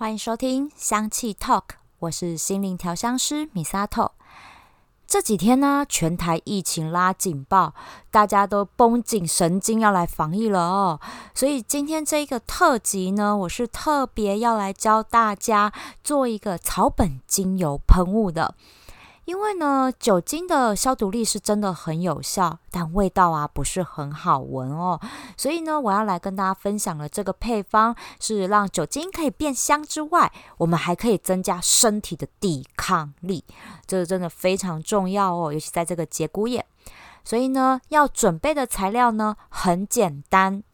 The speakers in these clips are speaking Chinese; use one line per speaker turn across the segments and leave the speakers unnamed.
欢迎收听香气 Talk，我是心灵调香师米萨托。这几天呢，全台疫情拉警报，大家都绷紧神经要来防疫了哦。所以今天这一个特辑呢，我是特别要来教大家做一个草本精油喷雾的。因为呢，酒精的消毒力是真的很有效，但味道啊不是很好闻哦。所以呢，我要来跟大家分享的这个配方，是让酒精可以变香之外，我们还可以增加身体的抵抗力，这个真的非常重要哦，尤其在这个节骨眼。所以呢，要准备的材料呢很简单，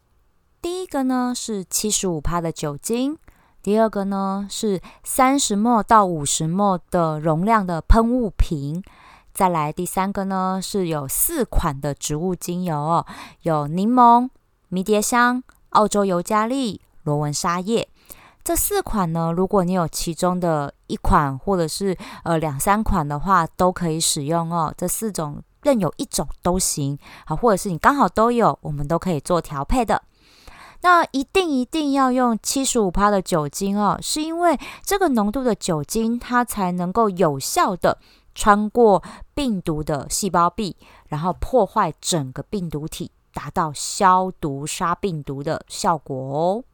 第一个呢是七十五帕的酒精。第二个呢是三十沫到五十沫的容量的喷雾瓶，再来第三个呢是有四款的植物精油哦，有柠檬、迷迭香、澳洲尤加利、罗纹沙叶。这四款呢，如果你有其中的一款或者是呃两三款的话，都可以使用哦。这四种任有一种都行，好，或者是你刚好都有，我们都可以做调配的。那一定一定要用七十五帕的酒精哦，是因为这个浓度的酒精，它才能够有效的穿过病毒的细胞壁，然后破坏整个病毒体，达到消毒杀病毒的效果哦。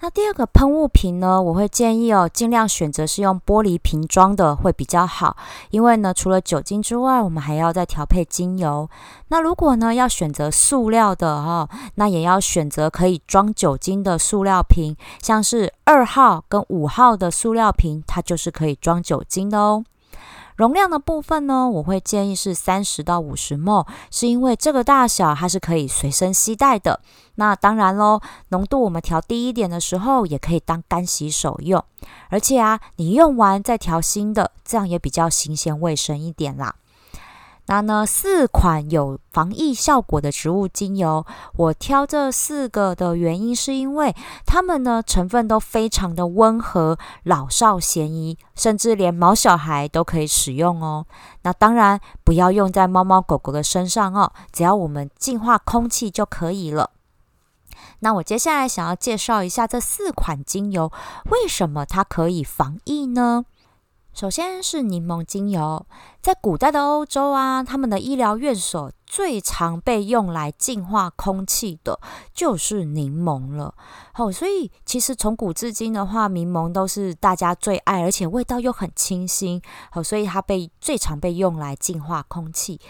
那第二个喷雾瓶呢，我会建议哦，尽量选择是用玻璃瓶装的会比较好，因为呢，除了酒精之外，我们还要再调配精油。那如果呢要选择塑料的哈，那也要选择可以装酒精的塑料瓶，像是二号跟五号的塑料瓶，它就是可以装酒精的哦。容量的部分呢，我会建议是三十到五十 ml，是因为这个大小它是可以随身携带的。那当然喽，浓度我们调低一点的时候，也可以当干洗手用。而且啊，你用完再调新的，这样也比较新鲜卫生一点啦。那呢，四款有防疫效果的植物精油，我挑这四个的原因是因为它们呢成分都非常的温和，老少咸宜，甚至连毛小孩都可以使用哦。那当然不要用在猫猫狗狗的身上哦，只要我们净化空气就可以了。那我接下来想要介绍一下这四款精油，为什么它可以防疫呢？首先是柠檬精油，在古代的欧洲啊，他们的医疗院所最常被用来净化空气的就是柠檬了。好，所以其实从古至今的话，柠檬都是大家最爱，而且味道又很清新。好，所以它被最常被用来净化空气。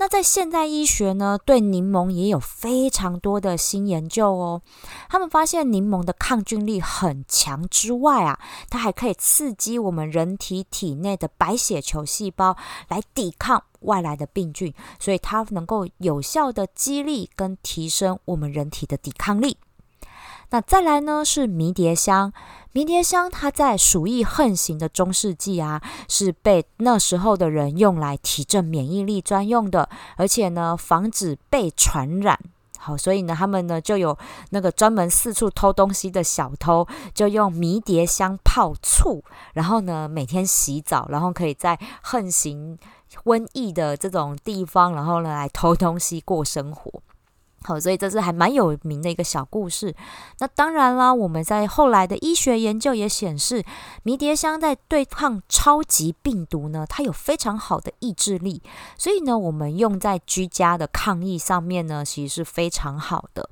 那在现代医学呢，对柠檬也有非常多的新研究哦。他们发现柠檬的抗菌力很强之外啊，它还可以刺激我们人体体内的白血球细胞来抵抗外来的病菌，所以它能够有效的激励跟提升我们人体的抵抗力。那再来呢是迷迭香，迷迭香它在鼠疫横行的中世纪啊，是被那时候的人用来提振免疫力专用的，而且呢防止被传染。好，所以呢他们呢就有那个专门四处偷东西的小偷，就用迷迭香泡醋，然后呢每天洗澡，然后可以在横行瘟疫的这种地方，然后呢来偷东西过生活。好，所以这是还蛮有名的一个小故事。那当然啦，我们在后来的医学研究也显示，迷迭香在对抗超级病毒呢，它有非常好的抑制力。所以呢，我们用在居家的抗疫上面呢，其实是非常好的。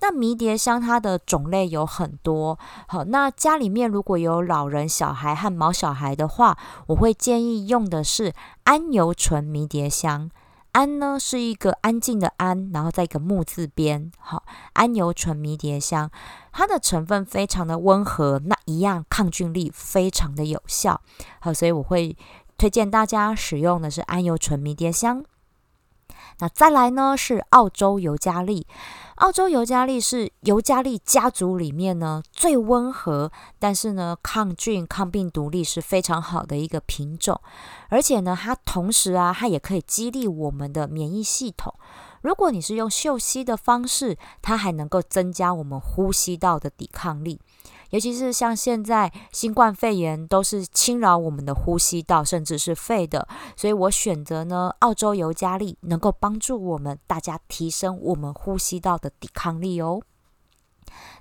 那迷迭香它的种类有很多。好，那家里面如果有老人、小孩和毛小孩的话，我会建议用的是安油醇迷迭香。安呢是一个安静的安，然后在一个木字边，好，安油醇迷迭香，它的成分非常的温和，那一样抗菌力非常的有效，好，所以我会推荐大家使用的是安油醇迷迭香。那再来呢是澳洲尤加利，澳洲尤加利是尤加利家族里面呢最温和，但是呢抗菌抗病毒力是非常好的一个品种，而且呢它同时啊它也可以激励我们的免疫系统。如果你是用嗅吸的方式，它还能够增加我们呼吸道的抵抗力。尤其是像现在新冠肺炎都是侵扰我们的呼吸道，甚至是肺的，所以我选择呢澳洲尤加利，能够帮助我们大家提升我们呼吸道的抵抗力哦。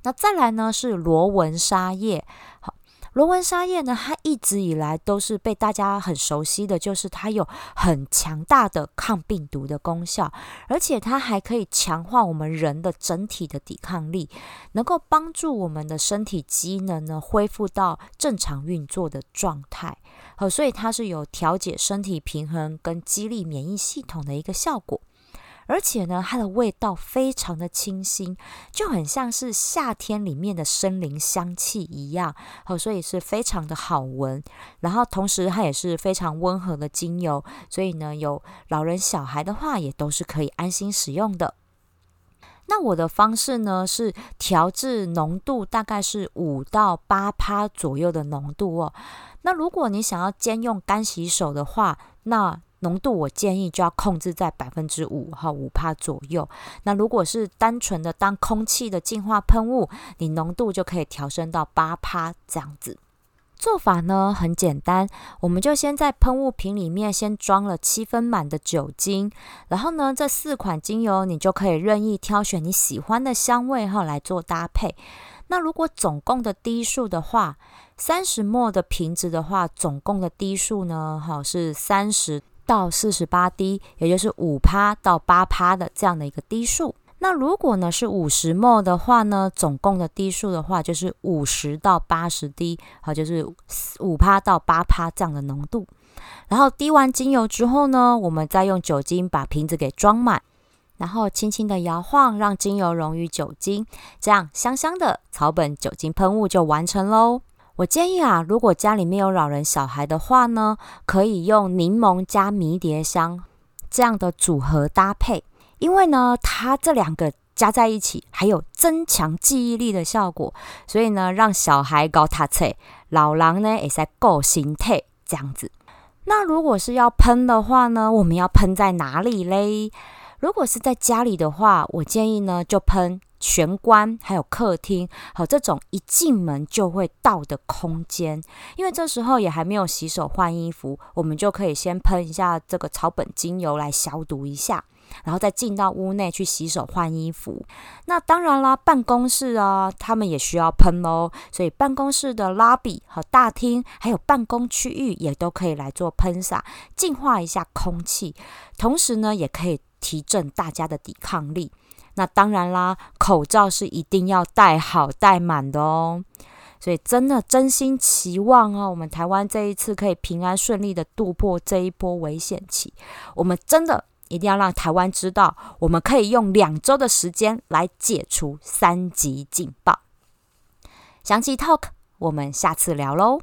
那再来呢是罗纹沙叶，好。罗纹沙叶呢，它一直以来都是被大家很熟悉的，就是它有很强大的抗病毒的功效，而且它还可以强化我们人的整体的抵抗力，能够帮助我们的身体机能呢恢复到正常运作的状态。好，所以它是有调节身体平衡跟激励免疫系统的一个效果。而且呢，它的味道非常的清新，就很像是夏天里面的森林香气一样，好，所以是非常的好闻。然后同时它也是非常温和的精油，所以呢，有老人小孩的话也都是可以安心使用的。那我的方式呢是调制浓度大概是五到八趴左右的浓度哦。那如果你想要兼用干洗手的话，那浓度我建议就要控制在百分之五哈五帕左右。那如果是单纯的当空气的净化喷雾，你浓度就可以调升到八帕这样子。做法呢很简单，我们就先在喷雾瓶里面先装了七分满的酒精，然后呢这四款精油你就可以任意挑选你喜欢的香味哈来做搭配。那如果总共的滴数的话，三十沫的瓶子的话，总共的滴数呢哈是三十。到四十八滴，也就是五趴到八趴的这样的一个滴数。那如果呢是五十沫的话呢，总共的滴数的话就是五十到八十滴，好，就是五趴到八趴这样的浓度。然后滴完精油之后呢，我们再用酒精把瓶子给装满，然后轻轻的摇晃，让精油溶于酒精，这样香香的草本酒精喷雾就完成喽。我建议啊，如果家里面有老人小孩的话呢，可以用柠檬加迷迭香这样的组合搭配，因为呢，它这两个加在一起还有增强记忆力的效果，所以呢，让小孩搞他册，老狼呢也在够心态这样子。那如果是要喷的话呢，我们要喷在哪里嘞？如果是在家里的话，我建议呢就喷。玄关还有客厅，好这种一进门就会到的空间，因为这时候也还没有洗手换衣服，我们就可以先喷一下这个草本精油来消毒一下，然后再进到屋内去洗手换衣服。那当然啦，办公室啊，他们也需要喷哦，所以办公室的拉比和大厅还有办公区域也都可以来做喷洒，净化一下空气，同时呢，也可以提振大家的抵抗力。那当然啦，口罩是一定要戴好戴满的哦。所以真的真心期望啊，我们台湾这一次可以平安顺利的度过这一波危险期。我们真的一定要让台湾知道，我们可以用两周的时间来解除三级警报。详细 talk，我们下次聊喽。